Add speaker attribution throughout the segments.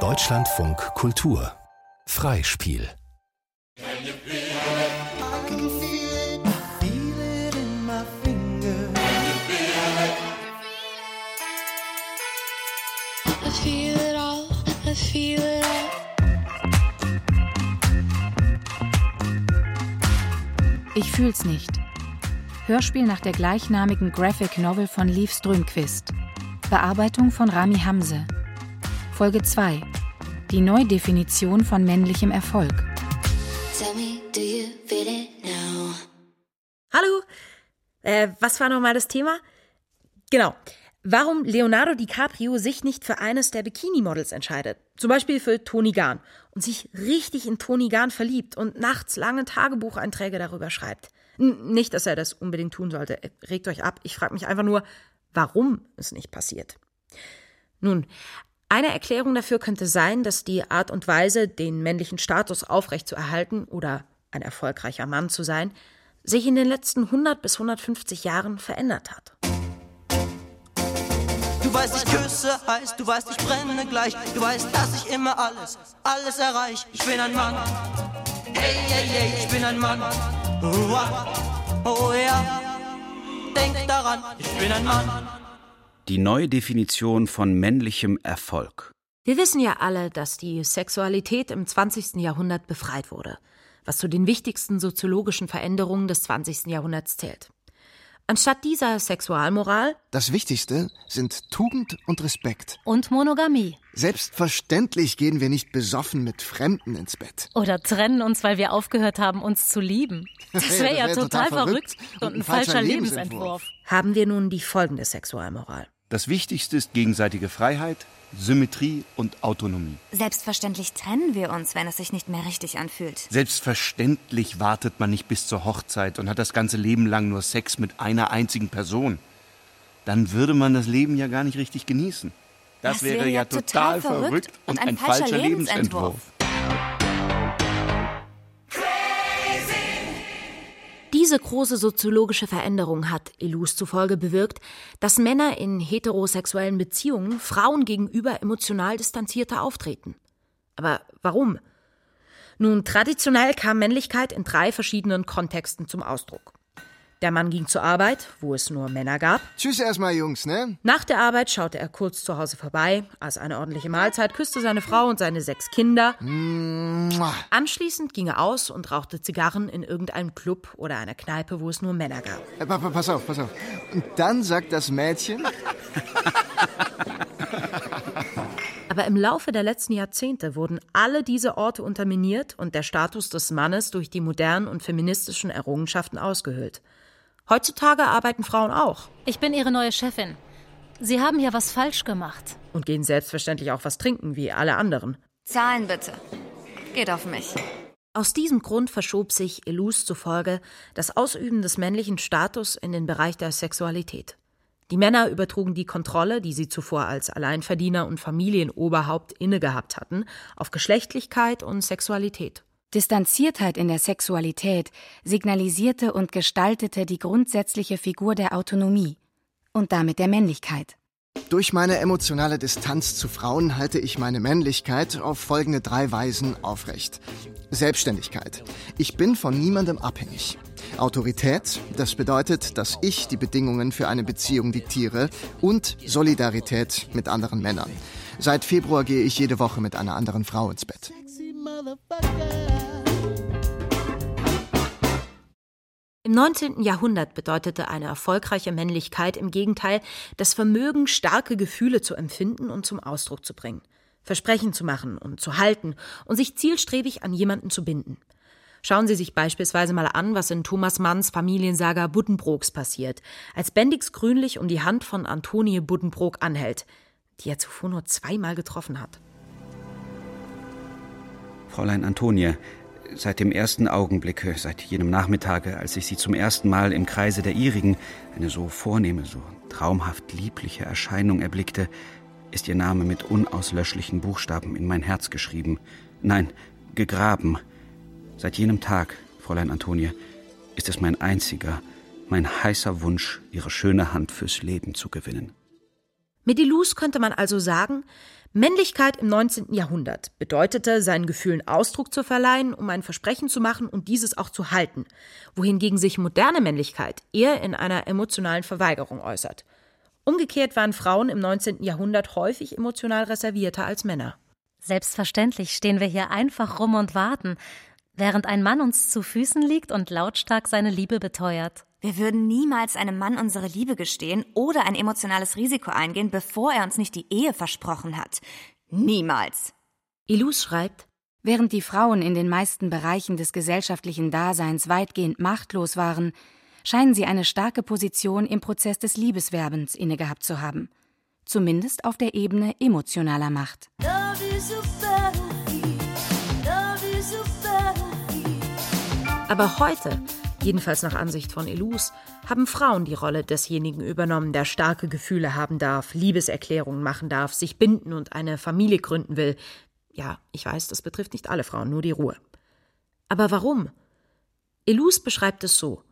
Speaker 1: Deutschlandfunk Kultur Freispiel
Speaker 2: Ich fühl's nicht. Hörspiel nach der gleichnamigen Graphic Novel von Liv Strömquist. Bearbeitung von Rami Hamse. Folge 2. Die Neudefinition von männlichem Erfolg.
Speaker 3: Hallo. Äh, was war nochmal das Thema? Genau. Warum Leonardo DiCaprio sich nicht für eines der Bikini-Models entscheidet. Zum Beispiel für Toni Gahn. Und sich richtig in Toni Gahn verliebt und nachts lange Tagebucheinträge darüber schreibt. N nicht, dass er das unbedingt tun sollte. Regt euch ab. Ich frage mich einfach nur, warum es nicht passiert. Nun, eine Erklärung dafür könnte sein, dass die Art und Weise, den männlichen Status aufrechtzuerhalten oder ein erfolgreicher Mann zu sein, sich in den letzten 100 bis 150 Jahren verändert hat.
Speaker 4: Du weißt, ich küsse heiß, du weißt, ich brenne gleich. Du weißt, dass ich immer alles, alles erreich. Ich bin ein Mann. Hey, hey, hey, ich bin ein Mann. Oh, oh ja. Denk daran, ich bin ein Mann.
Speaker 5: Die neue Definition von männlichem Erfolg.
Speaker 3: Wir wissen ja alle, dass die Sexualität im 20. Jahrhundert befreit wurde, was zu den wichtigsten soziologischen Veränderungen des 20. Jahrhunderts zählt. Anstatt dieser Sexualmoral
Speaker 6: Das Wichtigste sind Tugend und Respekt.
Speaker 2: Und Monogamie.
Speaker 6: Selbstverständlich gehen wir nicht besoffen mit Fremden ins Bett.
Speaker 2: Oder trennen uns, weil wir aufgehört haben, uns zu lieben. Das wäre ja,
Speaker 6: wär
Speaker 2: total, verrückt und ein falscher Lebensentwurf.
Speaker 3: haben wir nun die folgende Sexualmoral.
Speaker 5: Das Wichtigste ist gegenseitige Freiheit, Symmetrie und Autonomie.
Speaker 7: Selbstverständlich trennen wir uns, wenn es sich nicht mehr richtig anfühlt.
Speaker 5: Selbstverständlich wartet man nicht bis zur Hochzeit und hat das ganze Leben lang nur Sex mit einer einzigen Person. Dann würde man das Leben ja gar nicht richtig genießen. Das,
Speaker 7: Das wäre ja total verrückt und ein falscher Lebensentwurf.
Speaker 3: Diese große soziologische Veränderung hat Elus zufolge bewirkt, dass Männer in heterosexuellen Beziehungen Frauen gegenüber emotional distanzierter auftreten. Aber warum? Nun, traditionell kam Männlichkeit in drei verschiedenen Kontexten zum Ausdruck. Der Mann ging zur Arbeit, wo es nur Männer gab.
Speaker 6: Tschüss erstmal, Jungs, ne?
Speaker 3: Nach der Arbeit schaute er kurz zu Hause vorbei, aß eine ordentliche Mahlzeit, küsste seine Frau und seine sechs Kinder.
Speaker 6: Mua.
Speaker 3: Anschließend ging er aus und rauchte Zigarren in irgendeinem Club oder einer Kneipe, wo es nur Männer gab.
Speaker 6: Äh, pa- pa- Pass auf, pass auf. Und dann sagt das Mädchen,
Speaker 3: Aber im Laufe der letzten Jahrzehnte wurden alle diese Orte unterminiert und der Status des Mannes durch die modernen und feministischen Errungenschaften ausgehöhlt. Heutzutage arbeiten Frauen auch
Speaker 2: Ich bin Ihre neue Chefin. Sie haben hier was falsch gemacht.
Speaker 3: und gehen selbstverständlich auch was trinken, wie alle anderen.
Speaker 7: Zahlen bitte. Geht auf mich.
Speaker 3: Aus diesem Grund verschob sich Elus zufolge das Ausüben des männlichen Status in den Bereich der Sexualität. Die Männer übertrugen die Kontrolle, die sie zuvor als Alleinverdiener und Familienoberhaupt innegehabt hatten, auf Geschlechtlichkeit und Sexualität.
Speaker 2: Distanziertheit in der Sexualität signalisierte und gestaltete die grundsätzliche Figur der Autonomie und damit der Männlichkeit.
Speaker 6: durch meine emotionale Distanz zu Frauen halte ich meine Männlichkeit auf folgende drei Weisen aufrecht. Selbstständigkeit. Ich bin von niemandem abhängig. Autorität, das bedeutet, dass ich die Bedingungen für eine Beziehung diktiere. Und Solidarität mit anderen Männern. Seit Februar gehe ich jede Woche mit einer anderen Frau ins Bett.
Speaker 3: Im 19. Jahrhundert bedeutete eine erfolgreiche Männlichkeit im Gegenteil das Vermögen, starke Gefühle zu empfinden und zum Ausdruck zu bringen, Versprechen zu machen und zu halten und sich zielstrebig an jemanden zu binden. Schauen Sie sich beispielsweise mal an, was in Thomas Manns Familiensaga Buddenbrooks passiert, als Bendix Grünlich um die Hand von Antonie Buddenbrook anhält, die er zuvor nur zweimal getroffen hat.
Speaker 5: Fräulein Antonie, seit dem ersten Augenblicke, seit jenem Nachmittage, als ich Sie zum ersten Mal im Kreise der Ihrigen, eine so vornehme, so traumhaft liebliche Erscheinung erblickte, ist Ihr Name mit unauslöschlichen Buchstaben in mein Herz geschrieben. Nein, gegraben. Seit jenem Tag, Fräulein Antonie, ist es mein einziger, mein heißer Wunsch, Ihre schöne Hand fürs Leben zu gewinnen.
Speaker 3: Mit Ilus könnte man also sagen, Männlichkeit im 19. Jahrhundert bedeutete, seinen Gefühlen Ausdruck zu verleihen, um ein Versprechen zu machen und dieses auch zu halten, wohingegen sich moderne Männlichkeit eher in einer emotionalen Verweigerung äußert. Umgekehrt waren Frauen im 19. Jahrhundert häufig emotional reservierter als Männer.
Speaker 8: Selbstverständlich stehen wir hier einfach rum und warten, während ein Mann uns zu Füßen liegt und lautstark seine Liebe beteuert.
Speaker 9: Wir würden niemals einem Mann unsere Liebe gestehen oder ein emotionales Risiko eingehen, bevor er uns nicht die Ehe versprochen hat. Niemals.
Speaker 2: Ilus schreibt, während die Frauen in den meisten Bereichen des gesellschaftlichen Daseins weitgehend machtlos waren, scheinen sie eine starke Position im Prozess des Liebeswerbens innegehabt zu haben. Zumindest auf der Ebene emotionaler Macht.
Speaker 3: Aber heute Jedenfalls nach Ansicht von Elus haben Frauen die Rolle desjenigen übernommen, der starke Gefühle haben darf, Liebeserklärungen machen darf, sich binden und eine Familie gründen will. Ja, ich weiß, das betrifft nicht alle Frauen, nur die Ruhe. Aber warum? Elus beschreibt es so.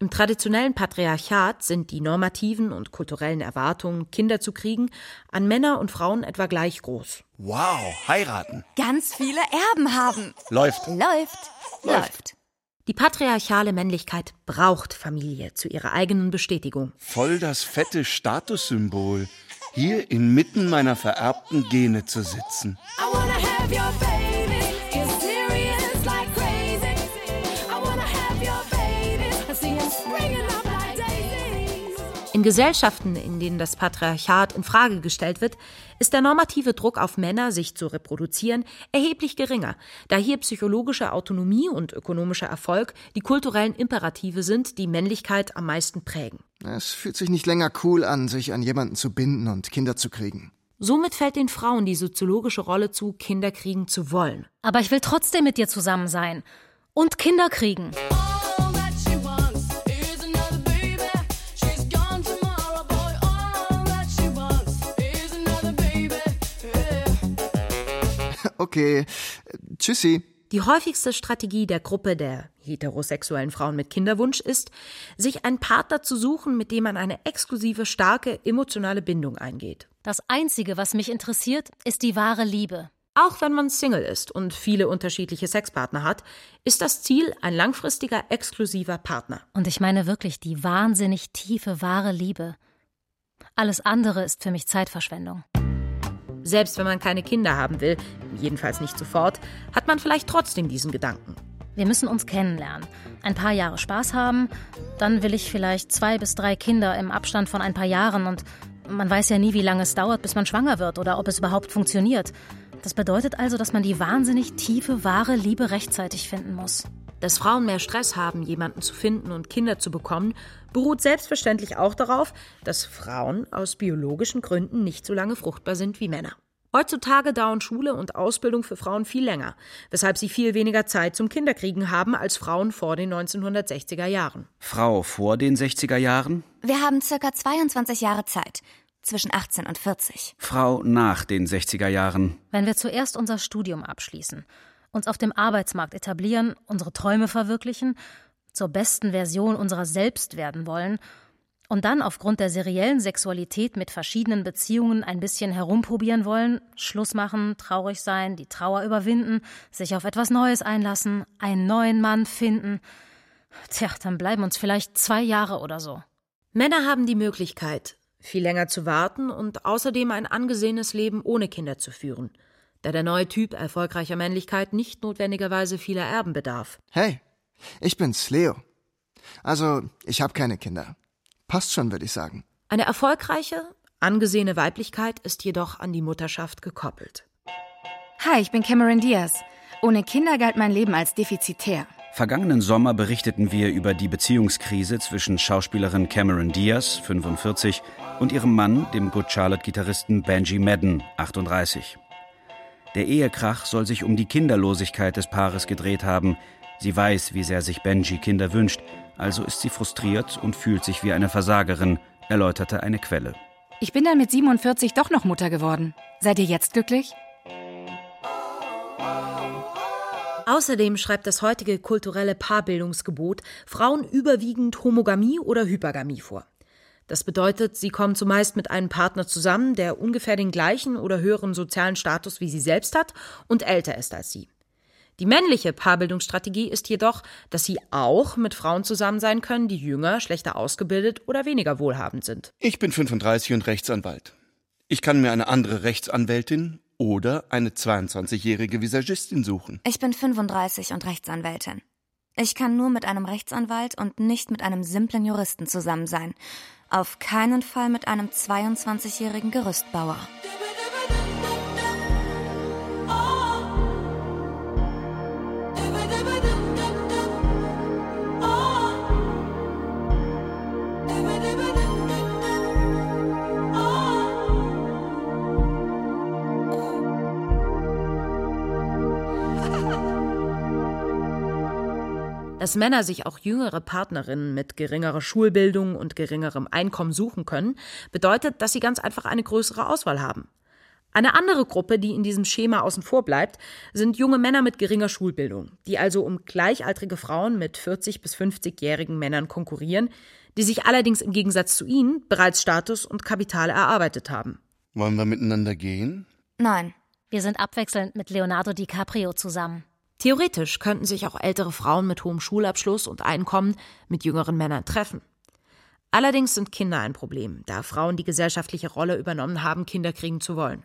Speaker 3: Im traditionellen Patriarchat sind die normativen und kulturellen Erwartungen, Kinder zu kriegen, an Männer und Frauen etwa gleich groß.
Speaker 7: Wow, heiraten.
Speaker 9: Ganz viele Erben haben.
Speaker 7: Läuft.
Speaker 9: Läuft. Läuft. Läuft.
Speaker 3: Die patriarchale Männlichkeit braucht Familie zu ihrer eigenen Bestätigung.
Speaker 7: Voll das fette Statussymbol, hier inmitten meiner vererbten Gene zu sitzen. I wanna have your
Speaker 3: In Gesellschaften, in denen das Patriarchat in Frage gestellt wird, ist der normative Druck auf Männer, sich zu reproduzieren, erheblich geringer, da hier psychologische Autonomie und ökonomischer Erfolg die kulturellen Imperative sind, die Männlichkeit am meisten prägen.
Speaker 6: Es fühlt sich nicht länger cool an, sich an jemanden zu binden und Kinder zu kriegen.
Speaker 3: Somit fällt den Frauen die soziologische Rolle zu, Kinder kriegen zu wollen.
Speaker 8: Aber ich will trotzdem mit dir zusammen sein und Kinder kriegen.
Speaker 6: Okay, tschüssi.
Speaker 3: Die häufigste Strategie der Gruppe der heterosexuellen Frauen mit Kinderwunsch ist, sich einen Partner zu suchen, mit dem man eine exklusive, starke, emotionale Bindung eingeht.
Speaker 8: Das Einzige, was mich interessiert, ist die wahre Liebe.
Speaker 3: Auch wenn man Single ist und viele unterschiedliche Sexpartner hat, ist das Ziel ein langfristiger, exklusiver Partner.
Speaker 8: Und ich meine wirklich die wahnsinnig tiefe, wahre Liebe. Alles andere ist für mich Zeitverschwendung.
Speaker 3: Selbst wenn man keine Kinder haben will, jedenfalls nicht sofort, hat man vielleicht trotzdem diesen Gedanken.
Speaker 8: Wir müssen uns kennenlernen, ein paar Jahre Spaß haben, dann will ich vielleicht zwei bis drei Kinder im Abstand von ein paar Jahren und man weiß ja nie, wie lange es dauert, bis man schwanger wird oder ob es überhaupt funktioniert. Das bedeutet also, dass man die wahnsinnig tiefe, wahre Liebe rechtzeitig finden muss.
Speaker 3: Dass Frauen mehr Stress haben, jemanden zu finden und Kinder zu bekommen, beruht selbstverständlich auch darauf, dass Frauen aus biologischen Gründen nicht so lange fruchtbar sind wie Männer. Heutzutage dauern Schule und Ausbildung für Frauen viel länger, weshalb sie viel weniger Zeit zum Kinderkriegen haben als Frauen vor den 1960er Jahren.
Speaker 5: Frau vor den 60er Jahren?
Speaker 9: Wir haben circa 22 Jahre Zeit. Zwischen 18 und 40.
Speaker 5: Frau nach den 60er Jahren.
Speaker 8: Wenn wir zuerst unser Studium abschließen, uns auf dem Arbeitsmarkt etablieren, unsere Träume verwirklichen, zur besten Version unserer selbst werden wollen und dann aufgrund der seriellen Sexualität mit verschiedenen Beziehungen ein bisschen herumprobieren wollen, Schluss machen, traurig sein, die Trauer überwinden, sich auf etwas Neues einlassen, einen neuen Mann finden, tja, dann bleiben uns vielleicht zwei Jahre oder so.
Speaker 3: Männer haben die Möglichkeit, viel länger zu warten und außerdem ein angesehenes Leben ohne Kinder zu führen, da der neue Typ erfolgreicher Männlichkeit nicht notwendigerweise vieler Erben bedarf.
Speaker 6: Hey, ich bin's, Leo. Also, ich habe keine Kinder. Passt schon, würde ich sagen.
Speaker 3: Eine erfolgreiche, angesehene Weiblichkeit ist jedoch an die Mutterschaft gekoppelt.
Speaker 2: Hi, ich bin Cameron Diaz. Ohne Kinder galt mein Leben als defizitär.
Speaker 5: Vergangenen Sommer berichteten wir über die Beziehungskrise zwischen Schauspielerin Cameron Diaz, 45, und ihrem Mann, dem Good Charlotte-Gitarristen Benji Madden, 38. Der Ehekrach soll sich um die Kinderlosigkeit des Paares gedreht haben. Sie weiß, wie sehr sich Benji Kinder wünscht, also ist sie frustriert und fühlt sich wie eine Versagerin, erläuterte eine Quelle.
Speaker 2: Ich bin dann mit 47 doch noch Mutter geworden. Seid ihr jetzt glücklich?
Speaker 3: Außerdem schreibt das heutige kulturelle Paarbildungsgebot Frauen überwiegend Homogamie oder Hypergamie vor. Das bedeutet, sie kommen zumeist mit einem Partner zusammen, der ungefähr den gleichen oder höheren sozialen Status wie sie selbst hat und älter ist als sie. Die männliche Paarbildungsstrategie ist jedoch, dass sie auch mit Frauen zusammen sein können, die jünger, schlechter ausgebildet oder weniger wohlhabend sind.
Speaker 7: Ich bin 35 und Rechtsanwalt. Ich kann mir eine andere Rechtsanwältin oder eine 22-jährige Visagistin suchen.
Speaker 9: Ich bin 35 und Rechtsanwältin. Ich kann nur mit einem Rechtsanwalt und nicht mit einem simplen Juristen zusammen sein. Auf keinen Fall mit einem 22-jährigen Gerüstbauer.
Speaker 3: Dass Männer sich auch jüngere Partnerinnen mit geringerer Schulbildung und geringerem Einkommen suchen können, bedeutet, dass sie ganz einfach eine größere Auswahl haben. Eine andere Gruppe, die in diesem Schema außen vor bleibt, sind junge Männer mit geringer Schulbildung, die also um gleichaltrige Frauen mit 40 bis 50-jährigen Männern konkurrieren, die sich allerdings im Gegensatz zu ihnen bereits Status und Kapital erarbeitet haben.
Speaker 7: Wollen wir miteinander gehen?
Speaker 9: Nein.
Speaker 8: Wir sind abwechselnd mit Leonardo DiCaprio zusammen.
Speaker 3: Theoretisch könnten sich auch ältere Frauen mit hohem Schulabschluss und Einkommen mit jüngeren Männern treffen. Allerdings sind Kinder ein Problem, da Frauen die gesellschaftliche Rolle übernommen haben, Kinder kriegen zu wollen.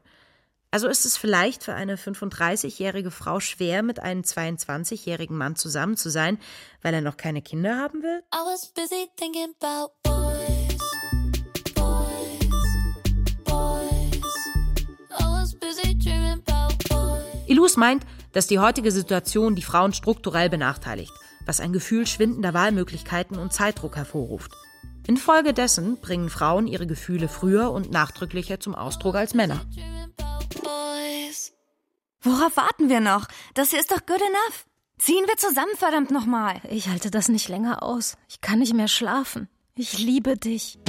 Speaker 3: Also ist es vielleicht für eine 35-jährige Frau schwer, mit einem 22-jährigen Mann zusammen zu sein, weil er noch keine Kinder haben will? Ilus meint, dass die heutige Situation die Frauen strukturell benachteiligt, was ein Gefühl schwindender Wahlmöglichkeiten und Zeitdruck hervorruft. Infolgedessen bringen Frauen ihre Gefühle früher und nachdrücklicher zum Ausdruck als Männer.
Speaker 9: Worauf warten wir noch? Das hier ist doch good enough. Ziehen wir zusammen, verdammt nochmal.
Speaker 8: Ich halte das nicht länger aus. Ich kann nicht mehr schlafen. Ich liebe dich.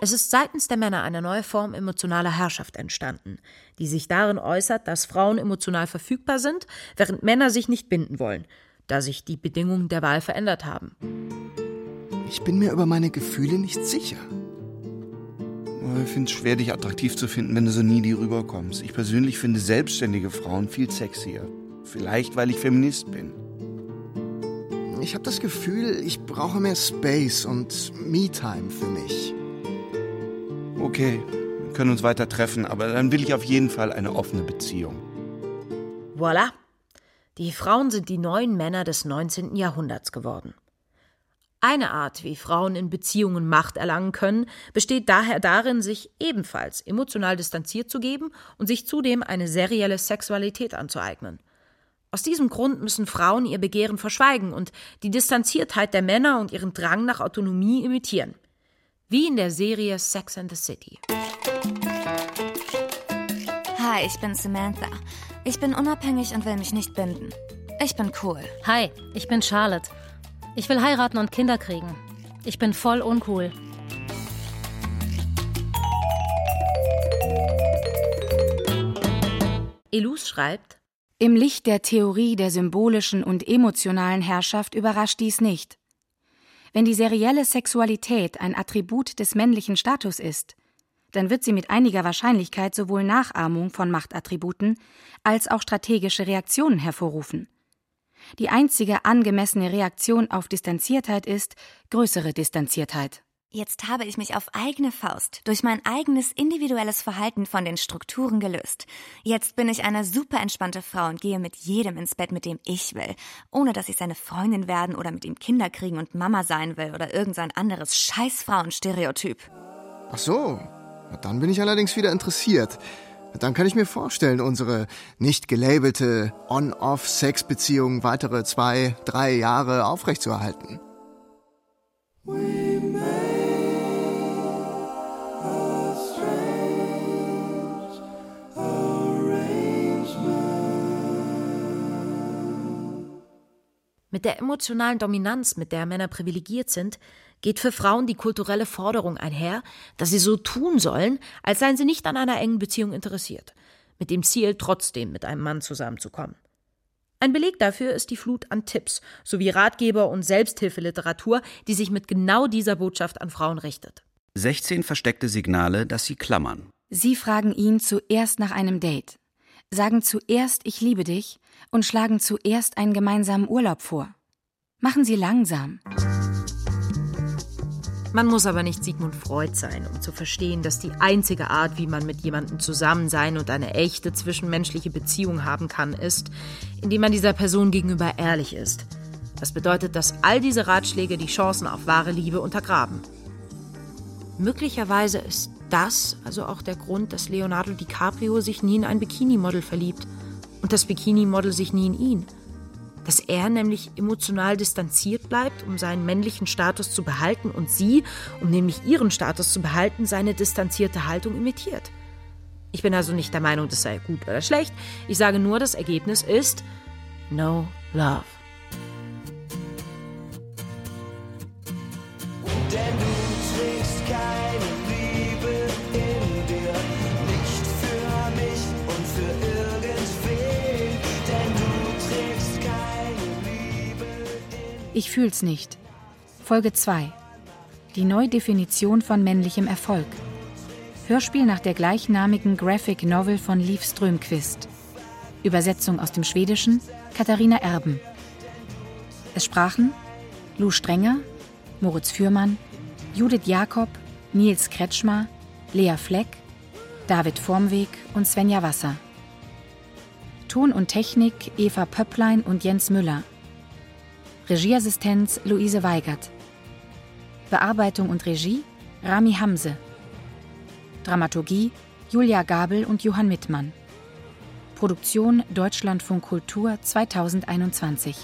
Speaker 3: Es ist seitens der Männer eine neue Form emotionaler Herrschaft entstanden, die sich darin äußert, dass Frauen emotional verfügbar sind, während Männer sich nicht binden wollen, da sich die Bedingungen der Wahl verändert haben.
Speaker 6: Ich bin mir über meine Gefühle nicht sicher.
Speaker 7: Ich finde es schwer, dich attraktiv zu finden, wenn du so needy rüberkommst. Ich persönlich finde selbstständige Frauen viel sexier. Vielleicht, weil ich Feminist bin.
Speaker 6: Ich habe das Gefühl, ich brauche mehr Space und Me-Time für mich.
Speaker 7: Okay, wir können uns weiter treffen, aber dann will ich auf jeden Fall eine offene Beziehung.
Speaker 3: Voilà. Die Frauen sind die neuen Männer des 19. Jahrhunderts geworden. Eine Art, wie Frauen in Beziehungen Macht erlangen können, besteht daher darin, sich ebenfalls emotional distanziert zu geben und sich zudem eine serielle Sexualität anzueignen. Aus diesem Grund müssen Frauen ihr Begehren verschweigen und die Distanziertheit der Männer und ihren Drang nach Autonomie imitieren. Wie in der Serie Sex and the City.
Speaker 9: Hi, ich bin Samantha. Ich bin unabhängig und will mich nicht binden. Ich bin cool.
Speaker 8: Hi, ich bin Charlotte. Ich will heiraten und Kinder kriegen. Ich bin voll uncool.
Speaker 3: Elus schreibt,
Speaker 2: Im Licht der Theorie der symbolischen und emotionalen Herrschaft überrascht dies nicht. Wenn die serielle Sexualität ein Attribut des männlichen Status ist, dann wird sie mit einiger Wahrscheinlichkeit sowohl Nachahmung von Machtattributen als auch strategische Reaktionen hervorrufen. Die einzige angemessene Reaktion auf Distanziertheit ist größere Distanziertheit.
Speaker 9: Jetzt habe ich mich auf eigene Faust durch mein eigenes individuelles Verhalten von den Strukturen gelöst. Jetzt bin ich eine super entspannte Frau und gehe mit jedem ins Bett, mit dem ich will, ohne dass ich seine Freundin werden oder mit ihm Kinder kriegen und Mama sein will oder irgendein anderes Scheißfrauenstereotyp.
Speaker 6: Ach so, dann bin ich allerdings wieder interessiert. Dann kann ich mir vorstellen, unsere nicht gelabelte On-Off-Sex-Beziehung weitere zwei, drei Jahre aufrechtzuerhalten.
Speaker 3: Mit der emotionalen Dominanz, mit der Männer privilegiert sind, geht für Frauen die kulturelle Forderung einher, dass sie so tun sollen, als seien sie nicht an einer engen Beziehung interessiert, mit dem Ziel, trotzdem mit einem Mann zusammenzukommen. Ein Beleg dafür ist die Flut an Tipps sowie Ratgeber und Selbsthilfeliteratur, die sich mit genau dieser Botschaft an Frauen richtet.
Speaker 5: 16 versteckte Signale, dass sie klammern.
Speaker 2: Sie fragen ihn zuerst nach einem Date, sagen zuerst Ich liebe dich und schlagen zuerst einen gemeinsamen Urlaub vor. Machen Sie langsam.
Speaker 3: Man muss aber nicht Sigmund Freud sein, um zu verstehen, dass die einzige Art, wie man mit jemandem zusammen sein und eine echte zwischenmenschliche Beziehung haben kann, ist, indem man dieser Person gegenüber ehrlich ist. Das bedeutet, dass all diese Ratschläge die Chancen auf wahre Liebe untergraben. Möglicherweise ist das also auch der Grund, dass Leonardo DiCaprio sich nie in ein Bikini-Model verliebt und das Bikini-Model sich nie in ihn dass er nämlich emotional distanziert bleibt, um seinen männlichen Status zu behalten und sie, um nämlich ihren Status zu behalten, seine distanzierte Haltung imitiert. Ich bin also nicht der Meinung, das sei gut oder schlecht. Ich sage nur, das Ergebnis ist No Love.
Speaker 2: Ich fühl's nicht. Folge 2. Die Neudefinition von männlichem Erfolg. Hörspiel nach der gleichnamigen Graphic Novel von Liv Strömquist. Übersetzung aus dem Schwedischen Katharina Erben. Es sprachen Lou Strenger, Moritz Fürmann, Judith Jakob, Nils Kretschmer, Lea Fleck, David Vormweg und Svenja Wasser. Ton und Technik Eva Pöpplein und Jens Müller. Regieassistenz Luise Weigert. Bearbeitung und Regie Rami Hamse. Dramaturgie Julia Gabel und Johann Mittmann. Produktion Deutschlandfunk Kultur 2021.